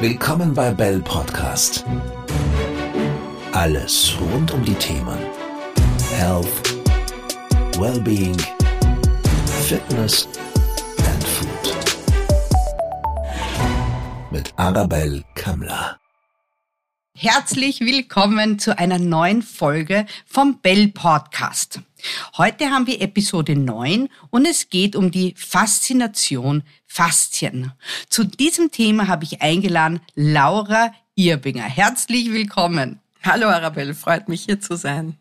Willkommen bei Bell Podcast. Alles rund um die Themen Health, Wellbeing, Fitness and Food. Mit Arabelle Kammler. Herzlich willkommen zu einer neuen Folge vom Bell Podcast. Heute haben wir Episode 9 und es geht um die Faszination Faszien. Zu diesem Thema habe ich eingeladen Laura Irbinger. Herzlich willkommen. Hallo Arabelle, freut mich hier zu sein.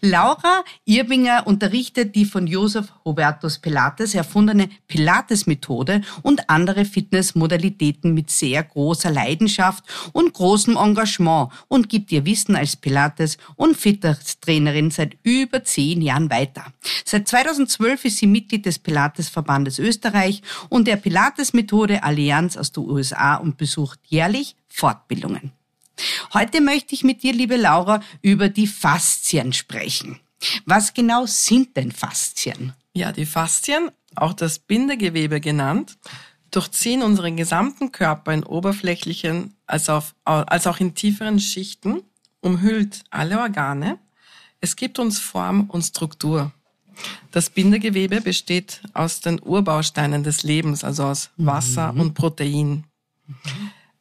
Laura Irbinger unterrichtet die von Josef Hubertus Pilates erfundene Pilates-Methode und andere Fitnessmodalitäten mit sehr großer Leidenschaft und großem Engagement und gibt ihr Wissen als Pilates- und Fitnesstrainerin seit über zehn Jahren weiter. Seit 2012 ist sie Mitglied des Pilates-Verbandes Österreich und der Pilates-Methode Allianz aus den USA und besucht jährlich Fortbildungen. Heute möchte ich mit dir, liebe Laura, über die Faszien sprechen. Was genau sind denn Faszien? Ja, die Faszien, auch das Bindegewebe genannt, durchziehen unseren gesamten Körper in oberflächlichen als, auf, als auch in tieferen Schichten, umhüllt alle Organe. Es gibt uns Form und Struktur. Das Bindegewebe besteht aus den Urbausteinen des Lebens, also aus Wasser mhm. und Protein.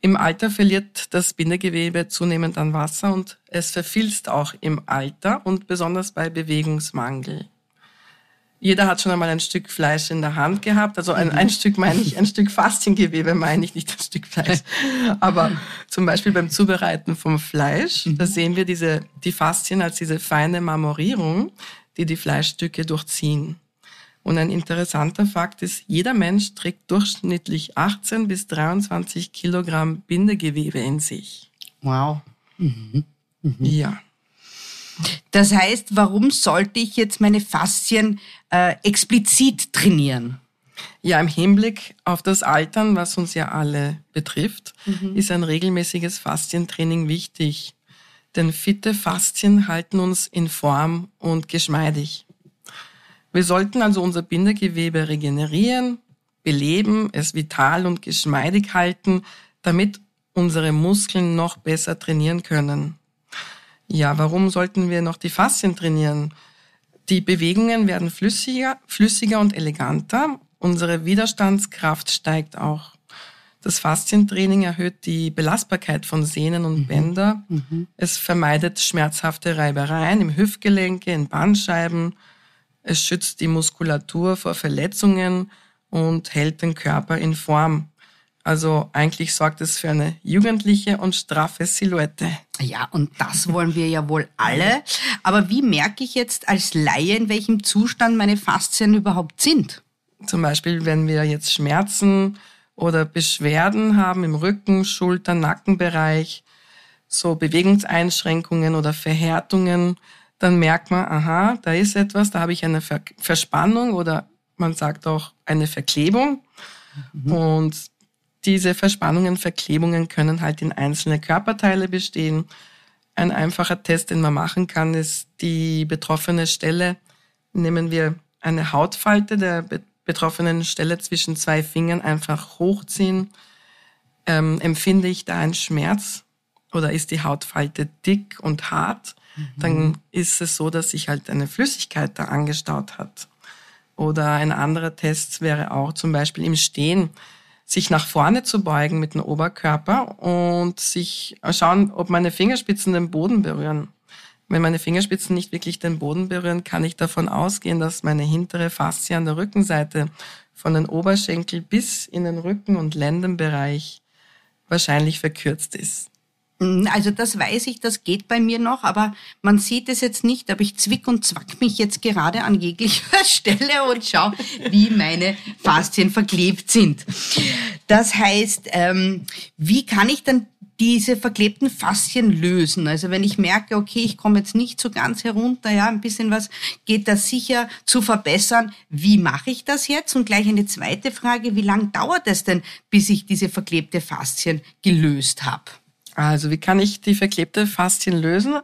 Mhm. Im Alter verliert das Bindegewebe zunehmend an Wasser und es verfilzt auch im Alter und besonders bei Bewegungsmangel. Jeder hat schon einmal ein Stück Fleisch in der Hand gehabt. Also ein, ein Stück meine ich, ein Stück Fasziengewebe meine ich, nicht ein Stück Fleisch. Aber zum Beispiel beim Zubereiten vom Fleisch, da sehen wir diese, die Faszien als diese feine Marmorierung, die die Fleischstücke durchziehen. Und ein interessanter Fakt ist, jeder Mensch trägt durchschnittlich 18 bis 23 Kilogramm Bindegewebe in sich. Wow. Mhm. Mhm. Ja. Das heißt, warum sollte ich jetzt meine Faszien äh, explizit trainieren? Ja, im Hinblick auf das Altern, was uns ja alle betrifft, mhm. ist ein regelmäßiges Faszientraining wichtig. Denn fitte Faszien halten uns in Form und geschmeidig. Wir sollten also unser Bindegewebe regenerieren, beleben, es vital und geschmeidig halten, damit unsere Muskeln noch besser trainieren können. Ja, warum sollten wir noch die Faszien trainieren? Die Bewegungen werden flüssiger, flüssiger und eleganter. Unsere Widerstandskraft steigt auch. Das Faszientraining erhöht die Belastbarkeit von Sehnen und mhm. Bänder. Mhm. Es vermeidet schmerzhafte Reibereien im Hüftgelenke, in Bandscheiben es schützt die Muskulatur vor Verletzungen und hält den Körper in Form. Also eigentlich sorgt es für eine jugendliche und straffe Silhouette. Ja, und das wollen wir ja wohl alle. Aber wie merke ich jetzt als Laie, in welchem Zustand meine Faszien überhaupt sind? Zum Beispiel, wenn wir jetzt Schmerzen oder Beschwerden haben im Rücken, Schulter, Nackenbereich, so Bewegungseinschränkungen oder Verhärtungen, dann merkt man, aha, da ist etwas, da habe ich eine Ver Verspannung oder man sagt auch eine Verklebung. Mhm. Und diese Verspannungen, Verklebungen können halt in einzelne Körperteile bestehen. Ein einfacher Test, den man machen kann, ist die betroffene Stelle. Nehmen wir eine Hautfalte der be betroffenen Stelle zwischen zwei Fingern einfach hochziehen. Ähm, empfinde ich da einen Schmerz oder ist die Hautfalte dick und hart? Dann ist es so, dass sich halt eine Flüssigkeit da angestaut hat. Oder ein anderer Test wäre auch zum Beispiel im Stehen, sich nach vorne zu beugen mit dem Oberkörper und sich schauen, ob meine Fingerspitzen den Boden berühren. Wenn meine Fingerspitzen nicht wirklich den Boden berühren, kann ich davon ausgehen, dass meine hintere Faszie an der Rückenseite von den Oberschenkel bis in den Rücken- und Lendenbereich wahrscheinlich verkürzt ist. Hm, also das weiß ich, das geht bei mir noch, aber man sieht es jetzt nicht, aber ich zwick und zwack mich jetzt gerade an jeglicher Stelle und schaue, wie meine Faszien verklebt sind. Das heißt, ähm, wie kann ich dann diese verklebten Faszien lösen. Also wenn ich merke, okay, ich komme jetzt nicht so ganz herunter, ja, ein bisschen was geht da sicher zu verbessern. Wie mache ich das jetzt? Und gleich eine zweite Frage, wie lange dauert es denn, bis ich diese verklebte Faszien gelöst habe? Also wie kann ich die verklebte Faszien lösen?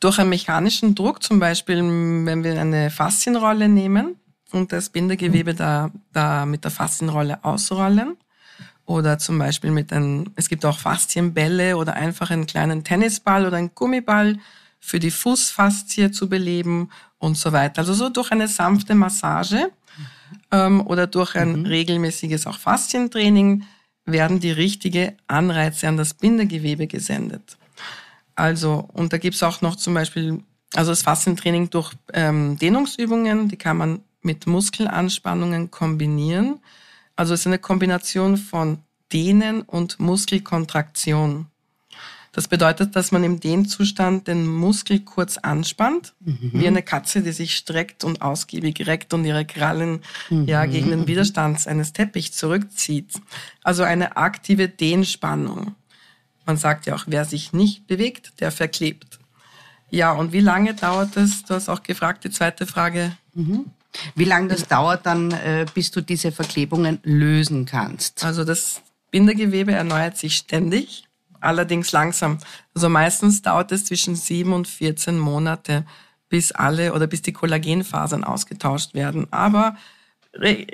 Durch einen mechanischen Druck, zum Beispiel, wenn wir eine Faszienrolle nehmen und das Bindegewebe da, da mit der Faszienrolle ausrollen. oder zum Beispiel mit einem, es gibt auch Faszienbälle oder einfach einen kleinen Tennisball oder einen Gummiball für die Fußfaszie zu beleben und so weiter. Also so durch eine sanfte Massage ähm, oder durch ein mhm. regelmäßiges auch Faszientraining werden die richtige Anreize an das Bindegewebe gesendet. Also, und da gibt's auch noch zum Beispiel, also das Faszientraining durch ähm, Dehnungsübungen, die kann man mit Muskelanspannungen kombinieren. Also es ist eine Kombination von Dehnen und Muskelkontraktion. Das bedeutet, dass man im Dehnzustand den Muskel kurz anspannt, mhm. wie eine Katze, die sich streckt und ausgiebig reckt und ihre Krallen mhm. ja gegen den Widerstand eines Teppichs zurückzieht. Also eine aktive Dehnspannung. Man sagt ja auch, wer sich nicht bewegt, der verklebt. Ja, und wie lange dauert es? Du hast auch gefragt, die zweite Frage. Mhm. Wie lange das dauert dann, äh, bis du diese Verklebungen lösen kannst? Also das Bindegewebe erneuert sich ständig, allerdings langsam. Also meistens dauert es zwischen sieben und 14 Monate, bis alle oder bis die Kollagenfasern ausgetauscht werden. Aber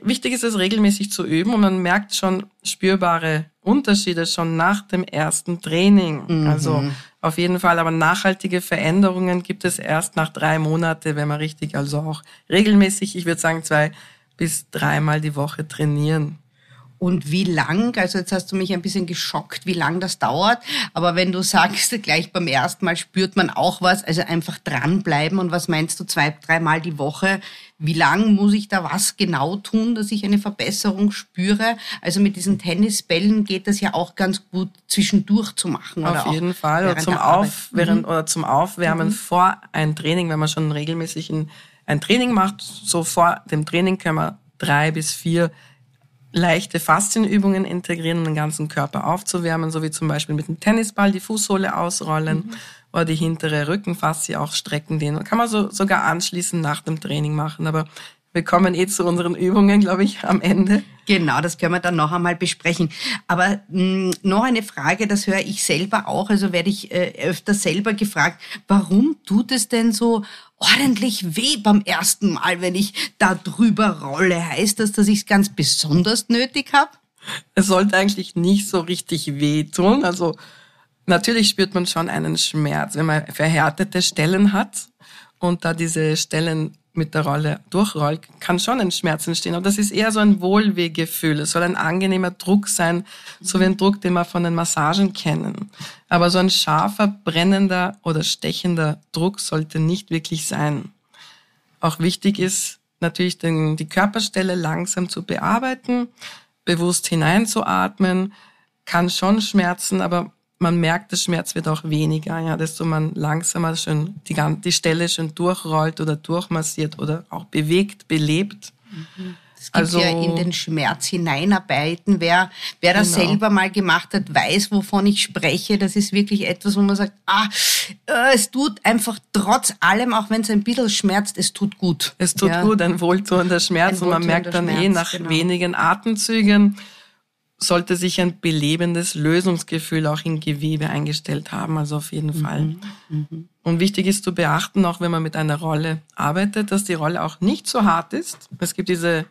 wichtig ist es regelmäßig zu üben und man merkt schon spürbare Unterschiede schon nach dem ersten Training. Mhm. Also auf jeden Fall, aber nachhaltige Veränderungen gibt es erst nach drei Monate, wenn man richtig, also auch regelmäßig, ich würde sagen zwei bis dreimal die Woche trainieren und wie lang, also jetzt hast du mich ein bisschen geschockt, wie lang das dauert, aber wenn du sagst, gleich beim ersten Mal spürt man auch was, also einfach dranbleiben und was meinst du, zwei, dreimal die Woche, wie lang muss ich da was genau tun, dass ich eine Verbesserung spüre? Also mit diesen Tennisbällen geht das ja auch ganz gut zwischendurch zu machen. Auf oder jeden Fall, oder zum, Auf, während, mhm. oder zum Aufwärmen mhm. vor ein Training, wenn man schon regelmäßig ein, ein Training macht, so vor dem Training können wir drei bis vier leichte Faszienübungen integrieren, um den ganzen Körper aufzuwärmen, so wie zum Beispiel mit dem Tennisball die Fußsohle ausrollen mhm. oder die hintere Rückenfaszie auch strecken. Den kann man so, sogar anschließend nach dem Training machen. Aber wir kommen eh zu unseren Übungen, glaube ich, am Ende. Genau, das können wir dann noch einmal besprechen. Aber mh, hm, noch eine Frage, das höre ich selber auch, also werde ich äh, öfter selber gefragt, warum tut es denn so ordentlich weh beim ersten Mal, wenn ich da drüber rolle? Heißt das, dass ich es ganz besonders nötig habe? Es sollte eigentlich nicht so richtig weh tun. Also natürlich spürt man schon einen Schmerz, wenn man verhärtete Stellen hat und da diese Stellen mit der Rolle durchrollt, kann schon ein Schmerz entstehen. Aber das ist eher so ein Wohlwehgefühl. Es soll ein angenehmer Druck sein, so wie ein Druck, den wir von den Massagen kennen. Aber so ein scharfer, brennender oder stechender Druck sollte nicht wirklich sein. Auch wichtig ist natürlich den, die Körperstelle langsam zu bearbeiten, bewusst hineinzuatmen, kann schon schmerzen, aber man merkt, der Schmerz wird auch weniger, ja, desto man langsamer schon die, die Stelle schon durchrollt oder durchmassiert oder auch bewegt, belebt. Mhm. Es gibt also, ja in den Schmerz hineinarbeiten. Wer, wer das genau. selber mal gemacht hat, weiß, wovon ich spreche. Das ist wirklich etwas, wo man sagt, ah, äh, es tut einfach trotz allem, auch wenn es ein bisschen schmerzt, es tut gut. Es tut ja. gut, ein wohltuender Schmerz. Ein und man merkt dann eh Schmerz, eh nach genau. wenigen Atemzügen, sollte sich ein belebendes Lösungsgefühl auch im Gewebe eingestellt haben, also auf jeden mhm. Fall. Mhm. Und wichtig ist zu beachten, auch wenn man mit einer Rolle arbeitet, dass die Rolle auch nicht zu hart ist. Es gibt diese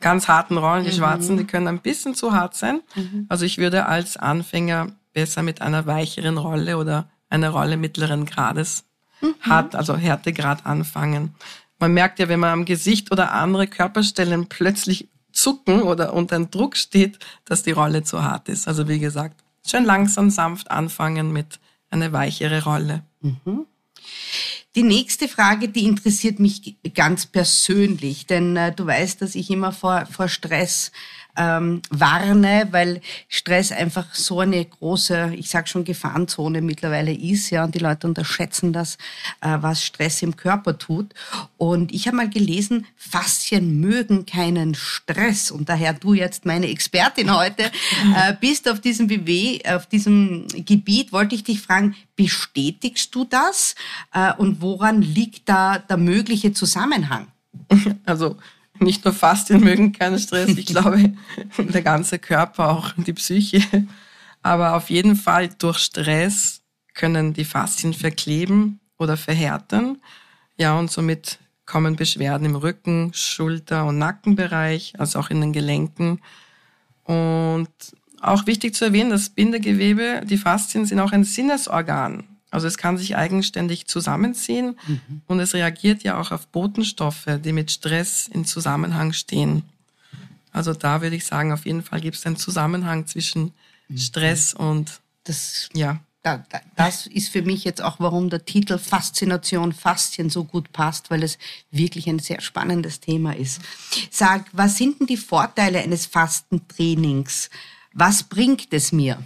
ganz harten Rollen, die mhm. schwarzen, die können ein bisschen zu hart sein. Mhm. Also ich würde als Anfänger besser mit einer weicheren Rolle oder einer Rolle mittleren Grades mhm. hart, also Härtegrad anfangen. Man merkt ja, wenn man am Gesicht oder andere Körperstellen plötzlich zucken oder unter Druck steht, dass die Rolle zu hart ist. Also wie gesagt, schön langsam, sanft anfangen mit einer weichere Rolle. Mhm. Die nächste Frage, die interessiert mich ganz persönlich, denn äh, du weißt, dass ich immer vor, vor Stress ähm, warne, weil Stress einfach so eine große, ich sag schon Gefahrenzone mittlerweile ist, ja, und die Leute unterschätzen das, äh, was Stress im Körper tut. Und ich habe mal gelesen, Faszien mögen keinen Stress und daher du jetzt meine Expertin heute äh, bist auf diesem BW, auf diesem Gebiet, wollte ich dich fragen, bestätigst du das äh, und woran liegt da der mögliche Zusammenhang? Also nicht nur Faszien mögen keinen Stress, ich glaube, der ganze Körper, auch die Psyche. Aber auf jeden Fall durch Stress können die Faszien verkleben oder verhärten. Ja, und somit kommen Beschwerden im Rücken, Schulter- und Nackenbereich, also auch in den Gelenken. Und auch wichtig zu erwähnen, das Bindegewebe, die Faszien sind auch ein Sinnesorgan. Also es kann sich eigenständig zusammenziehen mhm. und es reagiert ja auch auf Botenstoffe, die mit Stress in Zusammenhang stehen. Also da würde ich sagen, auf jeden Fall gibt es einen Zusammenhang zwischen mhm. Stress und das ja da, da, das ist für mich jetzt auch, warum der Titel Faszination, Faszien so gut passt, weil es wirklich ein sehr spannendes Thema ist. Sag, was sind denn die Vorteile eines Fastentrainings? Was bringt es mir?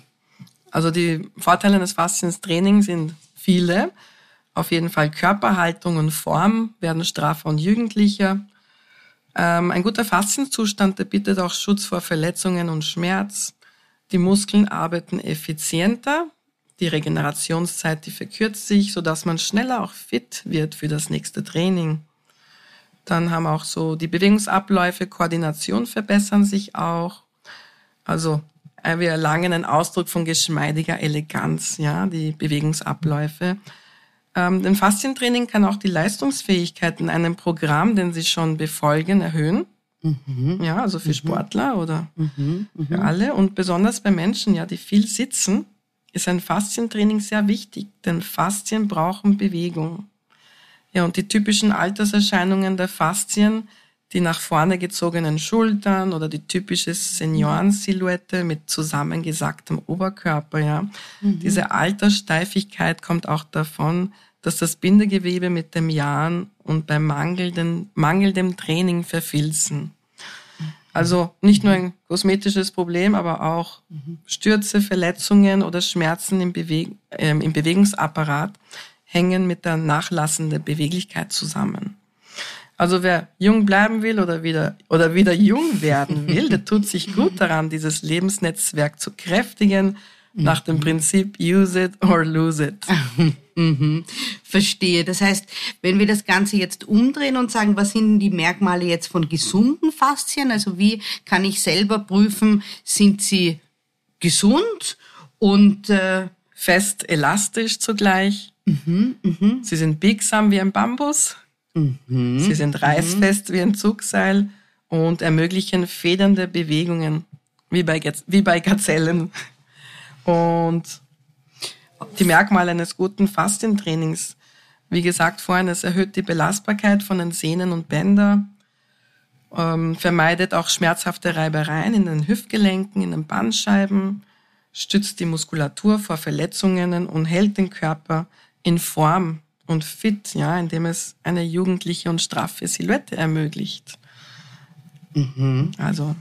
Also die Vorteile eines Faszienstrainings sind viele. Auf jeden Fall Körperhaltung und Form werden straffer und jugendlicher. Ähm, ein guter Faszienzustand, der bietet auch Schutz vor Verletzungen und Schmerz. Die Muskeln arbeiten effizienter, die Regenerationszeit, die verkürzt sich, sodass man schneller auch fit wird für das nächste Training. Dann haben auch so die Bewegungsabläufe, Koordination verbessern sich auch. Also wir erlangen einen Ausdruck von geschmeidiger Eleganz, ja, die Bewegungsabläufe. Ähm, denn Faszientraining kann auch die Leistungsfähigkeit in einem Programm, den Sie schon befolgen, erhöhen. Mhm. Ja, also für mhm. Sportler oder mhm. mhm. für alle und besonders bei Menschen, ja, die viel sitzen ist ein Faszientraining sehr wichtig, denn Faszien brauchen Bewegung. Ja, und die typischen Alterserscheinungen der Faszien, die nach vorne gezogenen Schultern oder die typische Seniorensilhouette mit zusammengesacktem Oberkörper, ja. Mhm. Diese Alterssteifigkeit kommt auch davon, dass das Bindegewebe mit dem Jahren und beim mangelnden, mangelndem Training verfilzen. Also nicht nur ein kosmetisches Problem, aber auch Stürze, Verletzungen oder Schmerzen im, Beweg äh, im Bewegungsapparat hängen mit der nachlassenden Beweglichkeit zusammen. Also wer jung bleiben will oder wieder, oder wieder jung werden will, der tut sich gut daran, dieses Lebensnetzwerk zu kräftigen, nach dem Prinzip use it or lose it. Mhm. Verstehe. Das heißt, wenn wir das Ganze jetzt umdrehen und sagen, was sind die Merkmale jetzt von gesunden Faszien? Also wie kann ich selber prüfen, sind sie gesund und äh, fest elastisch zugleich? Mhm, mh. Sie sind biegsam wie ein Bambus. Mhm, sie sind reißfest wie ein Zugseil und ermöglichen federnde Bewegungen wie bei, wie bei Gazellen. Und die Merkmale eines guten Faszientrainings, wie gesagt vorhin, es erhöht die Belastbarkeit von den Sehnen und Bändern, ähm, vermeidet auch schmerzhafte Reibereien in den Hüftgelenken, in den Bandscheiben, stützt die Muskulatur vor Verletzungen und hält den Körper in Form und fit, ja, indem es eine jugendliche und straffe Silhouette ermöglicht. Mhm. Also.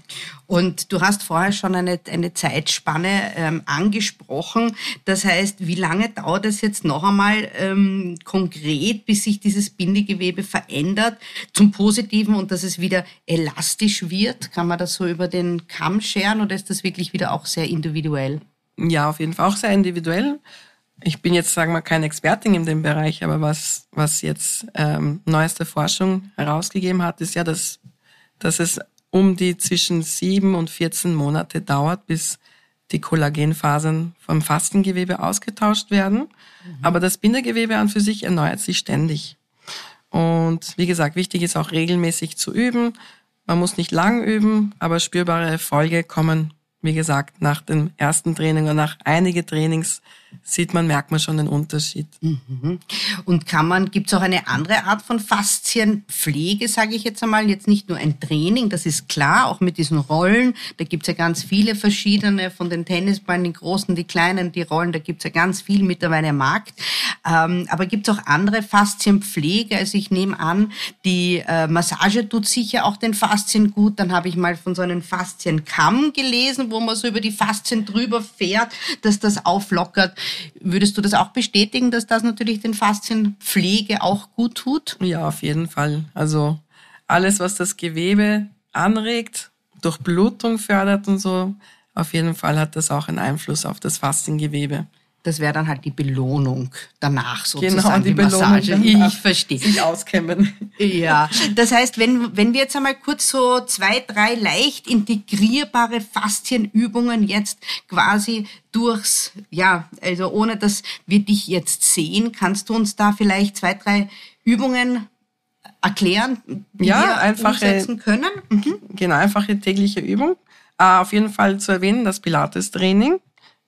Und du hast vorher schon eine, eine Zeitspanne ähm, angesprochen. Das heißt, wie lange dauert es jetzt noch einmal ähm, konkret, bis sich dieses Bindegewebe verändert zum Positiven und dass es wieder elastisch wird? Kann man das so über den Kamm scheren oder ist das wirklich wieder auch sehr individuell? Ja, auf jeden Fall auch sehr individuell. Ich bin jetzt, sagen wir, keine Expertin in dem Bereich, aber was, was jetzt ähm, neueste Forschung herausgegeben hat, ist ja, dass dass es um die zwischen sieben und 14 Monate dauert, bis die Kollagenfasern vom Fastengewebe ausgetauscht werden. Mhm. Aber das Bindegewebe an für sich erneuert sich ständig. Und wie gesagt, wichtig ist auch regelmäßig zu üben. Man muss nicht lang üben, aber spürbare Erfolge kommen wie gesagt, nach dem ersten Training oder nach einige Trainings sieht man, merkt man schon den Unterschied. Mhm. Und kann man, gibt es auch eine andere Art von Faszienpflege, sage ich jetzt einmal, jetzt nicht nur ein Training, das ist klar, auch mit diesen Rollen, da gibt es ja ganz viele verschiedene, von den Tennisballen, die großen, die kleinen, die Rollen, da gibt es ja ganz viel mittlerweile am Markt. Ähm, aber gibt es auch andere Faszienpflege? Also ich nehme an, die äh, Massage tut sicher auch den Faszien gut. Dann habe ich mal von so einem Faszienkamm gelesen, wo man so über die Faszien drüber fährt, dass das auflockert. Würdest du das auch bestätigen, dass das natürlich den Faszienpflege auch gut tut? Ja, auf jeden Fall. Also alles, was das Gewebe anregt, durch Blutung fördert und so, auf jeden Fall hat das auch einen Einfluss auf das Fasziengewebe. Das wäre dann halt die Belohnung danach sozusagen. Genau, die, die Massage. Belohnung ich verstehe. Sich auskämmen. Ja, das heißt, wenn, wenn wir jetzt einmal kurz so zwei, drei leicht integrierbare Faszienübungen jetzt quasi durchs, ja, also ohne dass wir dich jetzt sehen, kannst du uns da vielleicht zwei, drei Übungen erklären, die ja, wir einfache, umsetzen können? Mhm. Genau, einfache tägliche Übung. Äh, auf jeden Fall zu erwähnen, das Pilates-Training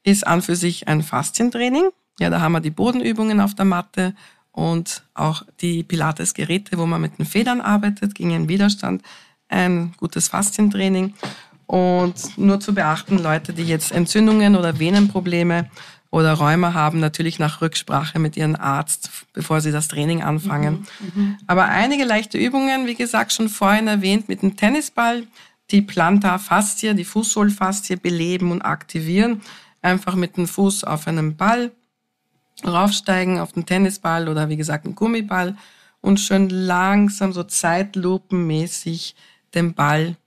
ist an für sich ein Faszientraining. Ja, da haben wir die Bodenübungen auf der Matte und auch die Pilates-Geräte, wo man mit den Federn arbeitet gegen den Widerstand. Ein gutes Faszientraining. Und nur zu beachten, Leute, die jetzt Entzündungen oder Venenprobleme oder Rheuma haben, natürlich nach Rücksprache mit ihrem Arzt, bevor sie das Training anfangen. Mhm, mhm, Aber einige leichte Übungen, wie gesagt, schon vorhin erwähnt, mit dem Tennisball, die Plantarfaszie, die Fußsohlfaszie beleben und aktivieren. Einfach mit dem Fuß auf einem Ball raufsteigen, auf den Tennisball oder wie gesagt einen Gummiball und schön langsam so zeitlupenmäßig den Ball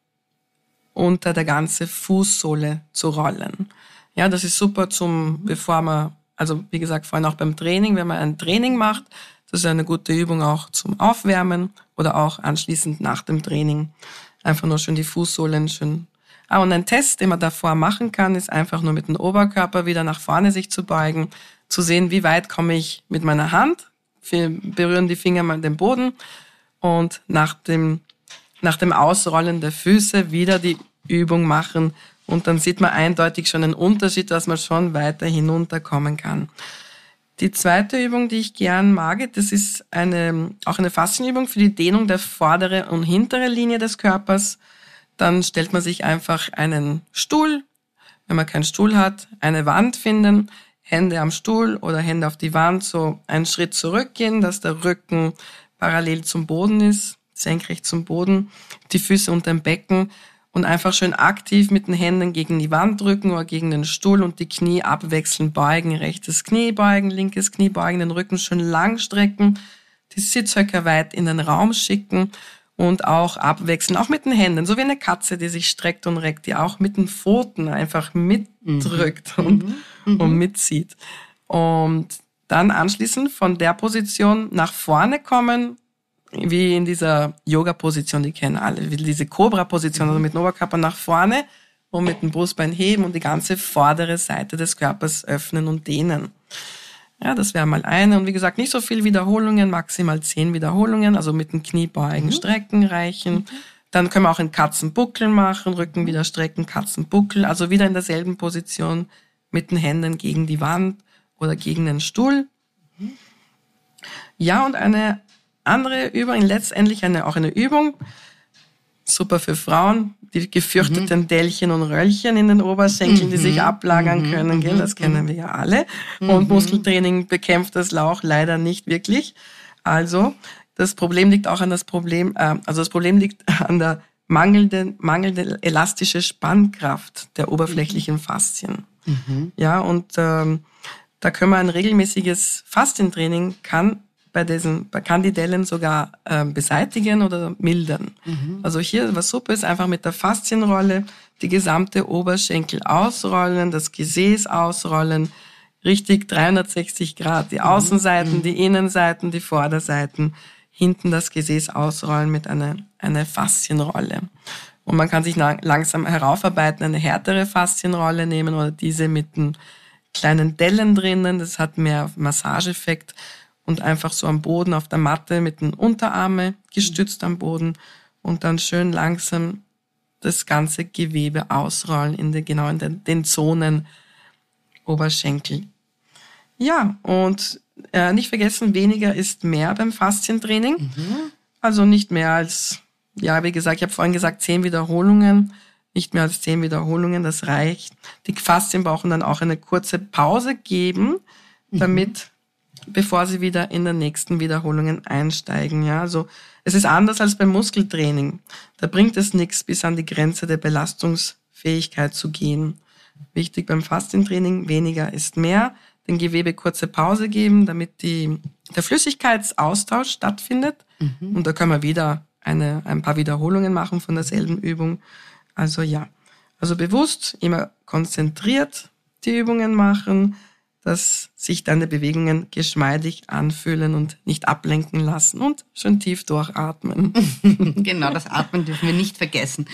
unter der ganze Fußsohle zu rollen. Ja, das ist super zum, bevor man, also wie gesagt, vorhin auch beim Training, wenn man ein Training macht, das ist eine gute Übung auch zum Aufwärmen oder auch anschließend nach dem Training. Einfach nur schön die Fußsohlen schön. Ah, und ein Test, den man davor machen kann, ist einfach nur mit dem Oberkörper wieder nach vorne sich zu beugen, zu sehen, wie weit komme ich mit meiner Hand. Wir berühren die Finger mal den Boden und nach dem nach dem Ausrollen der Füße wieder die Übung machen und dann sieht man eindeutig schon einen Unterschied, dass man schon weiter hinunterkommen kann. Die zweite Übung, die ich gern mag, das ist eine, auch eine Faszienübung für die Dehnung der vordere und hintere Linie des Körpers. Dann stellt man sich einfach einen Stuhl, wenn man keinen Stuhl hat, eine Wand finden, Hände am Stuhl oder Hände auf die Wand, so einen Schritt zurückgehen, dass der Rücken parallel zum Boden ist senkrecht zum Boden, die Füße unter dem Becken und einfach schön aktiv mit den Händen gegen die Wand drücken oder gegen den Stuhl und die Knie abwechselnd beugen. Rechtes Knie beugen, linkes Knie beugen, den Rücken schön lang strecken, die Sitzhöcker weit in den Raum schicken und auch abwechseln, auch mit den Händen, so wie eine Katze, die sich streckt und reckt, die auch mit den Pfoten einfach mitdrückt mhm. und, mhm. und mitzieht. Und dann anschließend von der Position nach vorne kommen, wie in dieser Yoga-Position, die kennen alle, wie diese Cobra-Position, also mit dem Oberkörper nach vorne und mit dem Brustbein heben und die ganze vordere Seite des Körpers öffnen und dehnen. Ja, das wäre mal eine. Und wie gesagt, nicht so viel Wiederholungen, maximal zehn Wiederholungen, also mit dem Kniebeugen mhm. strecken reichen. Dann können wir auch in Katzenbuckel machen, Rücken wieder strecken, Katzenbuckel, also wieder in derselben Position mit den Händen gegen die Wand oder gegen den Stuhl. Mhm. Ja, und eine andere Übung, letztendlich eine, auch eine Übung, super für Frauen, die gefürchteten mhm. Dellchen und Röllchen in den Oberschenkeln, mhm. die sich mhm. ablagern mhm. können, gell? das kennen wir ja alle. Und mhm. Muskeltraining bekämpft das Lauch leider nicht wirklich. Also, das Problem liegt auch an das Problem, äh, also das Problem liegt an der mangelnden, mangelnde elastische Spannkraft der oberflächlichen Faszien. Ja, und ähm, da können wir ein regelmäßiges Faszientraining kann bei diesen bei Candidellen sogar äh, beseitigen oder mildern. Mhm. Also hier, was super ist, einfach mit der Faszienrolle die gesamte Oberschenkel ausrollen, das Gesäß ausrollen, richtig 360 Grad, die mhm. Außenseiten, mhm. die Innenseiten, die Vorderseiten, hinten das Gesäß ausrollen mit einer, einer Faszienrolle. Und man kann sich langsam heraufarbeiten, eine härtere Faszienrolle nehmen oder diese mit einem kleinen Dellen drinnen, das hat mehr Massageeffekt und einfach so am Boden auf der Matte mit den Unterarme gestützt am Boden und dann schön langsam das ganze Gewebe ausrollen in den, genau in den, den Zonen Oberschenkel. Ja, und äh, nicht vergessen, weniger ist mehr beim Faszientraining. Mhm. Also nicht mehr als, ja, wie gesagt, ich habe vorhin gesagt, zehn Wiederholungen, nicht mehr als zehn Wiederholungen, das reicht. Die Faszien brauchen dann auch eine kurze Pause geben, mhm. damit bevor sie wieder in den nächsten Wiederholungen einsteigen. Ja, also es ist anders als beim Muskeltraining. Da bringt es nichts, bis an die Grenze der Belastungsfähigkeit zu gehen. Wichtig beim Faszientraining, weniger ist mehr. Den Gewebe kurze Pause geben, damit die, der Flüssigkeitsaustausch stattfindet. Mhm. Und da können wir wieder eine, ein paar Wiederholungen machen von derselben Übung. Also ja, also bewusst, immer konzentriert die Übungen machen, dass sich deine Bewegungen geschmeidig anfühlen und nicht ablenken lassen und schön tief durchatmen. genau, das Atmen dürfen wir nicht vergessen.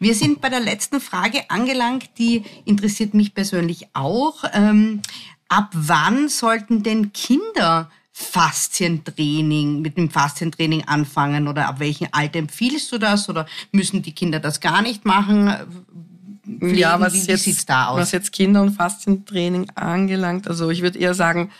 Wir sind bei der letzten Frage angelangt, die interessiert mich persönlich auch. Ähm, ab wann sollten denn Kinder Faszientraining, mit dem Faszientraining anfangen oder ab welchem Alter empfiehlst du das oder müssen die Kinder das gar nicht machen? Pflegen? Ja, was wie, wie jetzt, sieht's da aus? was jetzt Kinder- und Faszientraining angelangt, also ich würde eher sagen,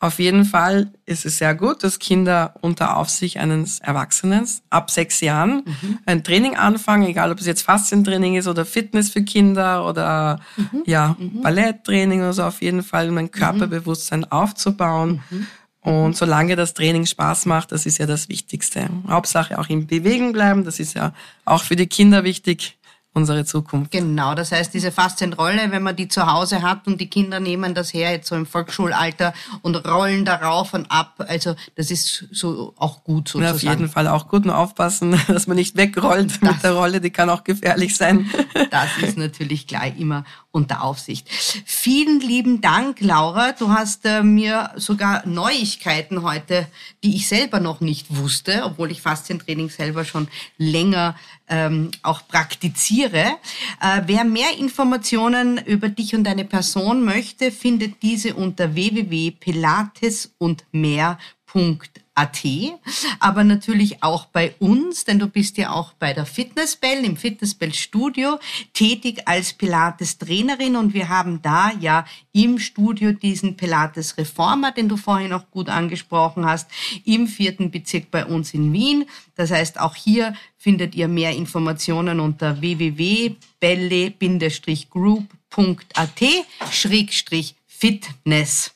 auf jeden Fall ist es sehr gut, dass Kinder unter Aufsicht eines Erwachsenen ab sechs Jahren Mhm. ein Training anfangen, egal ob es jetzt Faszientraining ist oder Fitness für Kinder oder Mhm. ja Balletttraining oder so. Auf jeden Fall, um ein Körperbewusstsein aufzubauen. Mhm. Und solange das Training Spaß macht, das ist ja das Wichtigste. Hauptsache auch im Bewegen bleiben, das ist ja auch für die Kinder wichtig, unsere Zukunft. Genau, das heißt, diese Faszienrolle, wenn man die zu Hause hat und die Kinder nehmen das her, jetzt so im Volksschulalter und rollen darauf und ab, also das ist so auch gut Ja, sozusagen. auf jeden Fall auch gut nur aufpassen, dass man nicht wegrollt Das- mit der Rolle, die kann auch gefährlich sein. Das ist natürlich gleich immer unter Aufsicht. Vielen lieben Dank, Laura. Du hast äh, mir sogar Neuigkeiten heute, die ich selber noch nicht wusste, obwohl ich Faszientraining selber schon länger ähm, auch praktiziere. Äh, wer mehr Informationen über dich und deine Person möchte, findet diese unter www.pilatesundmehr.at, aber natürlich auch bei uns, denn du bist ja auch bei der Fitnessbell, im Fitnessbell Studio tätig als Pilates-Trainerin und wir haben da ja im Studio diesen Pilates-Reformer, den du vorhin auch gut angesprochen hast, im vierten Bezirk bei uns in Wien. Das heißt, auch hier findet ihr mehr Informationen unter www.belle-group.at-fitness.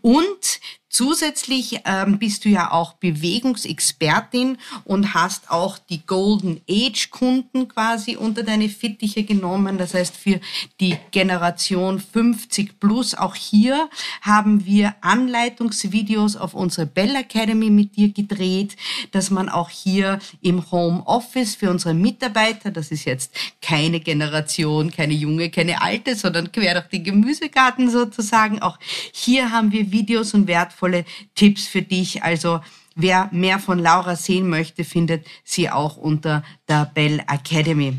Und zusätzlich ähm, bist du ja auch Bewegungsexpertin und hast auch die Golden Age Kunden quasi unter deine Fittiche genommen. Das heißt, für die Generation 50 plus, auch hier haben wir Anleitungsvideos auf unsere Bell Academy mit dir gedreht, dass man auch hier im Home Office für unsere Mitarbeiter, das ist jetzt keine Generation, keine junge, keine alte, sondern quer durch den Gemüsegarten sozusagen. Auch hier haben wir Videos und wertvolle Tipps für dich. Also wer mehr von Laura sehen möchte, findet sie auch unter der Bell Academy.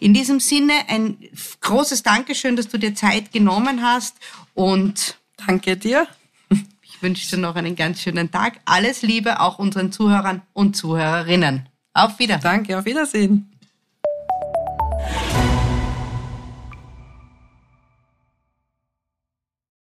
In diesem Sinne ein großes Dankeschön, dass du dir Zeit genommen hast und Danke dir. ich wünsche dir noch einen ganz schönen Tag. Alles Liebe auch unseren Zuhörern und Zuhörerinnen. Auf Wiedersehen. Danke, auf Wiedersehen.